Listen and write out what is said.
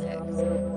music.